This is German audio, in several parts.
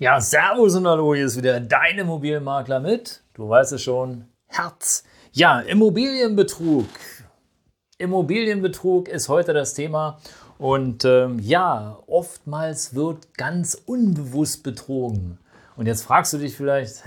Ja, Servus und Hallo, hier ist wieder dein Immobilienmakler mit, du weißt es schon, Herz. Ja, Immobilienbetrug. Immobilienbetrug ist heute das Thema. Und ähm, ja, oftmals wird ganz unbewusst betrogen. Und jetzt fragst du dich vielleicht,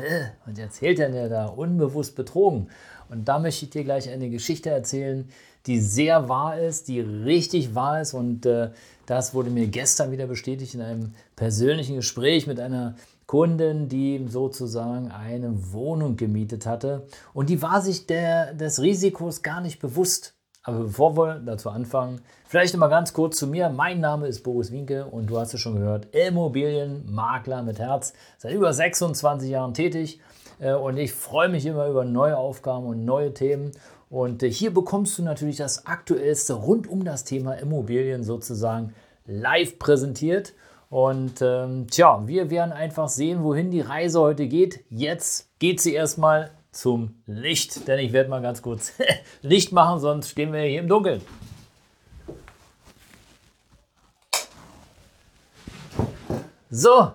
was erzählt denn der da unbewusst betrogen? Und da möchte ich dir gleich eine Geschichte erzählen, die sehr wahr ist, die richtig wahr ist. Und äh, das wurde mir gestern wieder bestätigt in einem persönlichen Gespräch mit einer Kundin, die sozusagen eine Wohnung gemietet hatte. Und die war sich der, des Risikos gar nicht bewusst. Aber bevor wir dazu anfangen, vielleicht noch mal ganz kurz zu mir. Mein Name ist Boris Winke und du hast es schon gehört, Immobilienmakler mit Herz, seit über 26 Jahren tätig. Äh, und ich freue mich immer über neue Aufgaben und neue Themen. Und äh, hier bekommst du natürlich das Aktuellste rund um das Thema Immobilien sozusagen live präsentiert. Und ähm, tja, wir werden einfach sehen, wohin die Reise heute geht. Jetzt geht sie erstmal zum Licht, denn ich werde mal ganz kurz Licht machen, sonst stehen wir hier im Dunkeln. So,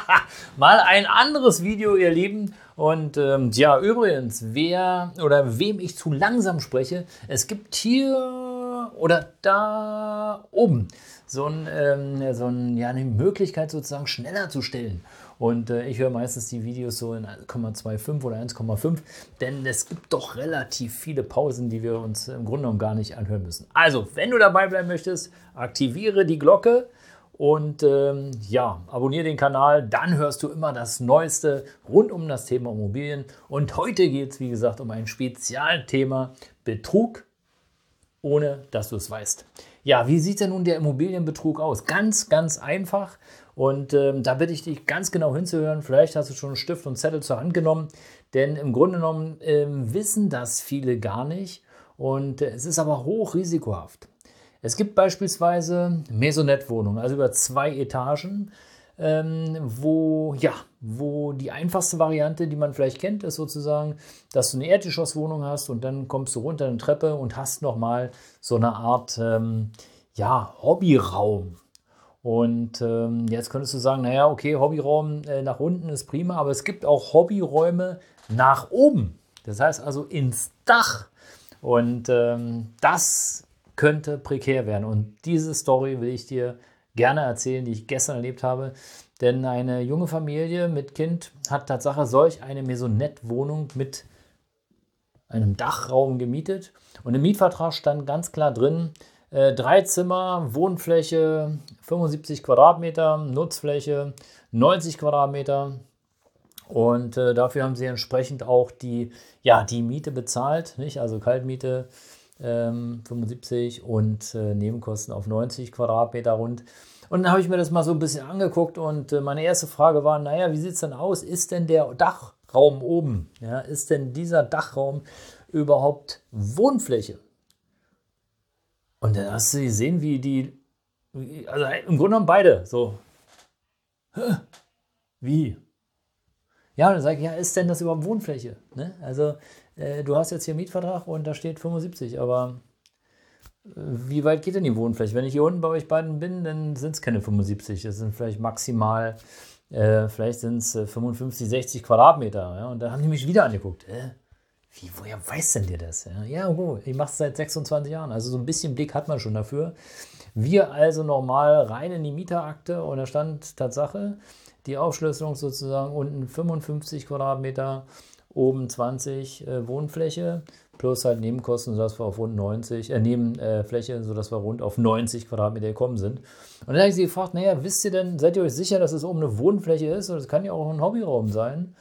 mal ein anderes Video, ihr Lieben. Und ähm, ja, übrigens, wer oder wem ich zu langsam spreche, es gibt hier oder da oben so, ein, ähm, so ein, ja, eine Möglichkeit sozusagen schneller zu stellen. Und äh, ich höre meistens die Videos so in 1,25 oder 1,5, denn es gibt doch relativ viele Pausen, die wir uns im Grunde genommen gar nicht anhören müssen. Also, wenn du dabei bleiben möchtest, aktiviere die Glocke und ähm, ja, abonniere den Kanal, dann hörst du immer das Neueste rund um das Thema Immobilien. Und heute geht es, wie gesagt, um ein Spezialthema Betrug, ohne dass du es weißt. Ja, wie sieht denn nun der Immobilienbetrug aus? Ganz, ganz einfach. Und ähm, da bitte ich dich ganz genau hinzuhören. Vielleicht hast du schon einen Stift und Zettel zur Hand genommen, denn im Grunde genommen ähm, wissen das viele gar nicht. Und äh, es ist aber hoch risikohaft. Es gibt beispielsweise Maisonette-Wohnungen, also über zwei Etagen, ähm, wo, ja, wo die einfachste Variante, die man vielleicht kennt, ist sozusagen, dass du eine Erdgeschosswohnung hast und dann kommst du runter eine Treppe und hast nochmal so eine Art ähm, ja, Hobbyraum. Und ähm, jetzt könntest du sagen, naja, okay, Hobbyraum äh, nach unten ist prima, aber es gibt auch Hobbyräume nach oben. Das heißt also ins Dach. Und ähm, das könnte prekär werden. Und diese Story will ich dir gerne erzählen, die ich gestern erlebt habe. Denn eine junge Familie mit Kind hat Tatsache solch eine Maisonette-Wohnung mit einem Dachraum gemietet. Und im Mietvertrag stand ganz klar drin, äh, drei Zimmer, Wohnfläche 75 Quadratmeter, Nutzfläche 90 Quadratmeter. Und äh, dafür haben sie entsprechend auch die, ja, die Miete bezahlt, nicht? also Kaltmiete ähm, 75 und äh, Nebenkosten auf 90 Quadratmeter rund. Und dann habe ich mir das mal so ein bisschen angeguckt und äh, meine erste Frage war, naja, wie sieht es denn aus? Ist denn der Dachraum oben, ja, ist denn dieser Dachraum überhaupt Wohnfläche? Und dann hast du gesehen, wie die, also im Grunde genommen beide so, wie? Ja, dann sage ich, ja, ist denn das überhaupt Wohnfläche? Ne? Also äh, du hast jetzt hier einen Mietvertrag und da steht 75, aber äh, wie weit geht denn die Wohnfläche? Wenn ich hier unten bei euch beiden bin, dann sind es keine 75, das sind vielleicht maximal, äh, vielleicht sind es 55, 60 Quadratmeter. Ja? Und dann haben die mich wieder angeguckt. Äh, wie, woher weiß denn dir das? Ja, ja oh, ich mache es seit 26 Jahren, also so ein bisschen Blick hat man schon dafür. Wir also normal rein in die Mieterakte und da stand Tatsache die Aufschlüsselung sozusagen unten 55 Quadratmeter oben 20 äh, Wohnfläche plus halt Nebenkosten, sodass wir auf rund 90, äh, Nebenfläche, äh, sodass wir rund auf 90 Quadratmeter gekommen sind. Und dann habe ich sie gefragt, naja, wisst ihr denn, seid ihr euch sicher, dass es oben eine Wohnfläche ist? Und das kann ja auch ein Hobbyraum sein.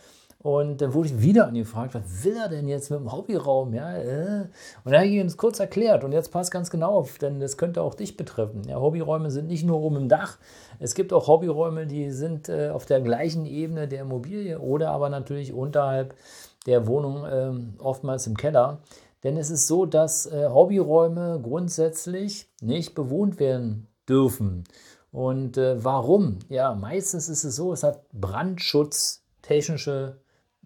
Und dann wurde ich wieder angefragt, was will er denn jetzt mit dem Hobbyraum? Ja, äh. Und dann habe ich ihm das kurz erklärt und jetzt passt ganz genau auf, denn das könnte auch dich betreffen. Ja, Hobbyräume sind nicht nur oben im Dach, es gibt auch Hobbyräume, die sind äh, auf der gleichen Ebene der Immobilie oder aber natürlich unterhalb der Wohnung äh, oftmals im Keller. Denn es ist so, dass äh, Hobbyräume grundsätzlich nicht bewohnt werden dürfen. Und äh, warum? Ja, meistens ist es so, es hat brandschutztechnische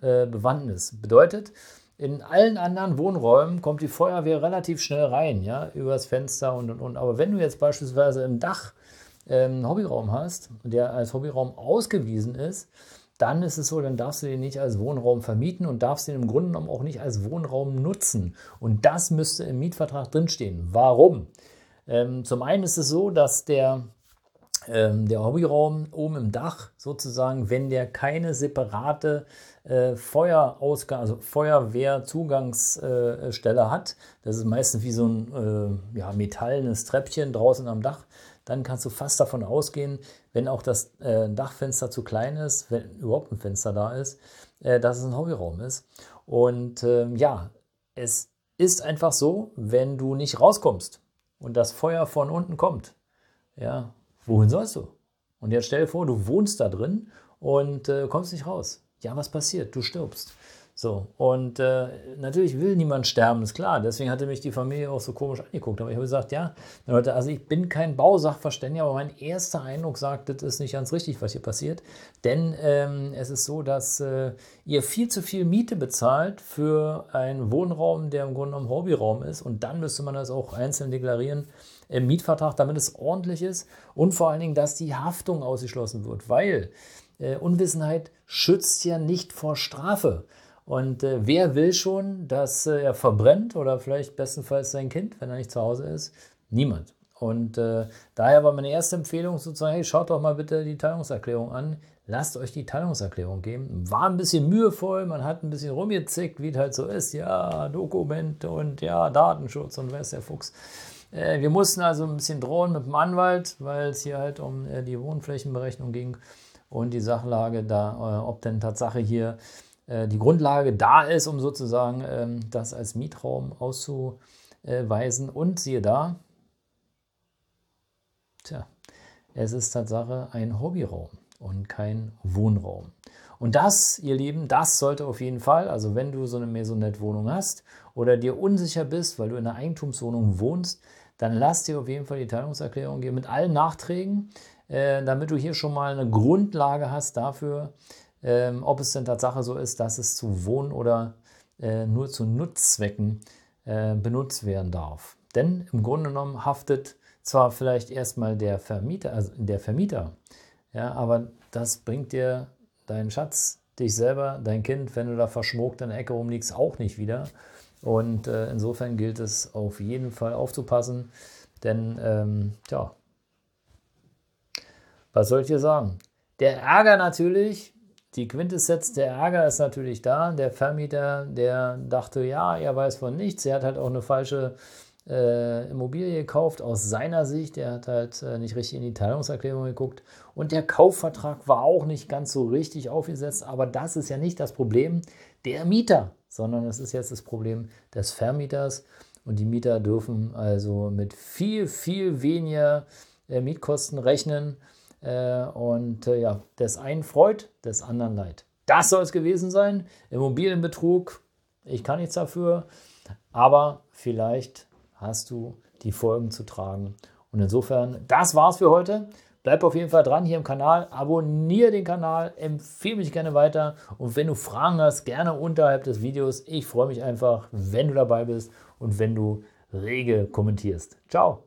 äh, Bewandtnis. Bedeutet, in allen anderen Wohnräumen kommt die Feuerwehr relativ schnell rein, ja, übers Fenster und und und. Aber wenn du jetzt beispielsweise im Dach ähm, einen Hobbyraum hast, der als Hobbyraum ausgewiesen ist, dann ist es so, dann darfst du den nicht als Wohnraum vermieten und darfst den im Grunde genommen auch nicht als Wohnraum nutzen. Und das müsste im Mietvertrag drinstehen. Warum? Ähm, zum einen ist es so, dass der ähm, der Hobbyraum oben im Dach sozusagen, wenn der keine separate äh, Feuerausgang, also Feuerwehrzugangsstelle äh, hat, das ist meistens wie so ein äh, ja, metallenes Treppchen draußen am Dach, dann kannst du fast davon ausgehen, wenn auch das äh, Dachfenster zu klein ist, wenn überhaupt ein Fenster da ist, äh, dass es ein Hobbyraum ist. Und ähm, ja, es ist einfach so, wenn du nicht rauskommst und das Feuer von unten kommt, ja, wohin sollst du? Und jetzt stell dir vor, du wohnst da drin und äh, kommst nicht raus. Ja, was passiert? Du stirbst. So, und äh, natürlich will niemand sterben, ist klar. Deswegen hatte mich die Familie auch so komisch angeguckt. Aber ich habe gesagt, ja, Leute, also ich bin kein Bausachverständiger, aber mein erster Eindruck sagt, das ist nicht ganz richtig, was hier passiert. Denn ähm, es ist so, dass äh, ihr viel zu viel Miete bezahlt für einen Wohnraum, der im Grunde genommen Hobbyraum ist. Und dann müsste man das auch einzeln deklarieren im Mietvertrag, damit es ordentlich ist. Und vor allen Dingen, dass die Haftung ausgeschlossen wird, weil äh, Unwissenheit schützt ja nicht vor Strafe. Und äh, wer will schon, dass äh, er verbrennt oder vielleicht bestenfalls sein Kind, wenn er nicht zu Hause ist? Niemand. Und äh, daher war meine erste Empfehlung sozusagen, hey, schaut doch mal bitte die Teilungserklärung an. Lasst euch die Teilungserklärung geben. War ein bisschen mühevoll, man hat ein bisschen rumgezickt, wie es halt so ist. Ja, Dokumente und ja, Datenschutz und wer ist der Fuchs. Äh, wir mussten also ein bisschen drohen mit dem Anwalt, weil es hier halt um äh, die Wohnflächenberechnung ging und die Sachlage da, äh, ob denn Tatsache hier die Grundlage da ist, um sozusagen ähm, das als Mietraum auszuweisen. Und siehe da, tja, es ist Tatsache ein Hobbyraum und kein Wohnraum. Und das, ihr Lieben, das sollte auf jeden Fall, also wenn du so eine Maisonette-Wohnung hast oder dir unsicher bist, weil du in einer Eigentumswohnung wohnst, dann lass dir auf jeden Fall die Teilungserklärung geben mit allen Nachträgen, äh, damit du hier schon mal eine Grundlage hast dafür, ähm, ob es denn Tatsache so ist, dass es zu Wohn- oder äh, nur zu Nutzzwecken äh, benutzt werden darf. Denn im Grunde genommen haftet zwar vielleicht erstmal der Vermieter, also der Vermieter, ja, aber das bringt dir deinen Schatz, dich selber, dein Kind, wenn du da verschmuckt in der Ecke rumliegst, auch nicht wieder. Und äh, insofern gilt es auf jeden Fall aufzupassen, denn ähm, tja, was soll ich dir sagen? Der Ärger natürlich, die Quintessenz der Ärger ist natürlich da. Der Vermieter, der dachte, ja, er weiß von nichts. Er hat halt auch eine falsche äh, Immobilie gekauft aus seiner Sicht. Er hat halt äh, nicht richtig in die Teilungserklärung geguckt. Und der Kaufvertrag war auch nicht ganz so richtig aufgesetzt. Aber das ist ja nicht das Problem der Mieter, sondern es ist jetzt das Problem des Vermieters. Und die Mieter dürfen also mit viel, viel weniger äh, Mietkosten rechnen und äh, ja, des einen freut, des anderen leid. Das soll es gewesen sein. Immobilienbetrug, ich kann nichts dafür, aber vielleicht hast du die Folgen zu tragen. Und insofern, das war's für heute. Bleib auf jeden Fall dran hier im Kanal, abonniere den Kanal, empfehle mich gerne weiter und wenn du Fragen hast, gerne unterhalb des Videos. Ich freue mich einfach, wenn du dabei bist und wenn du rege kommentierst. Ciao!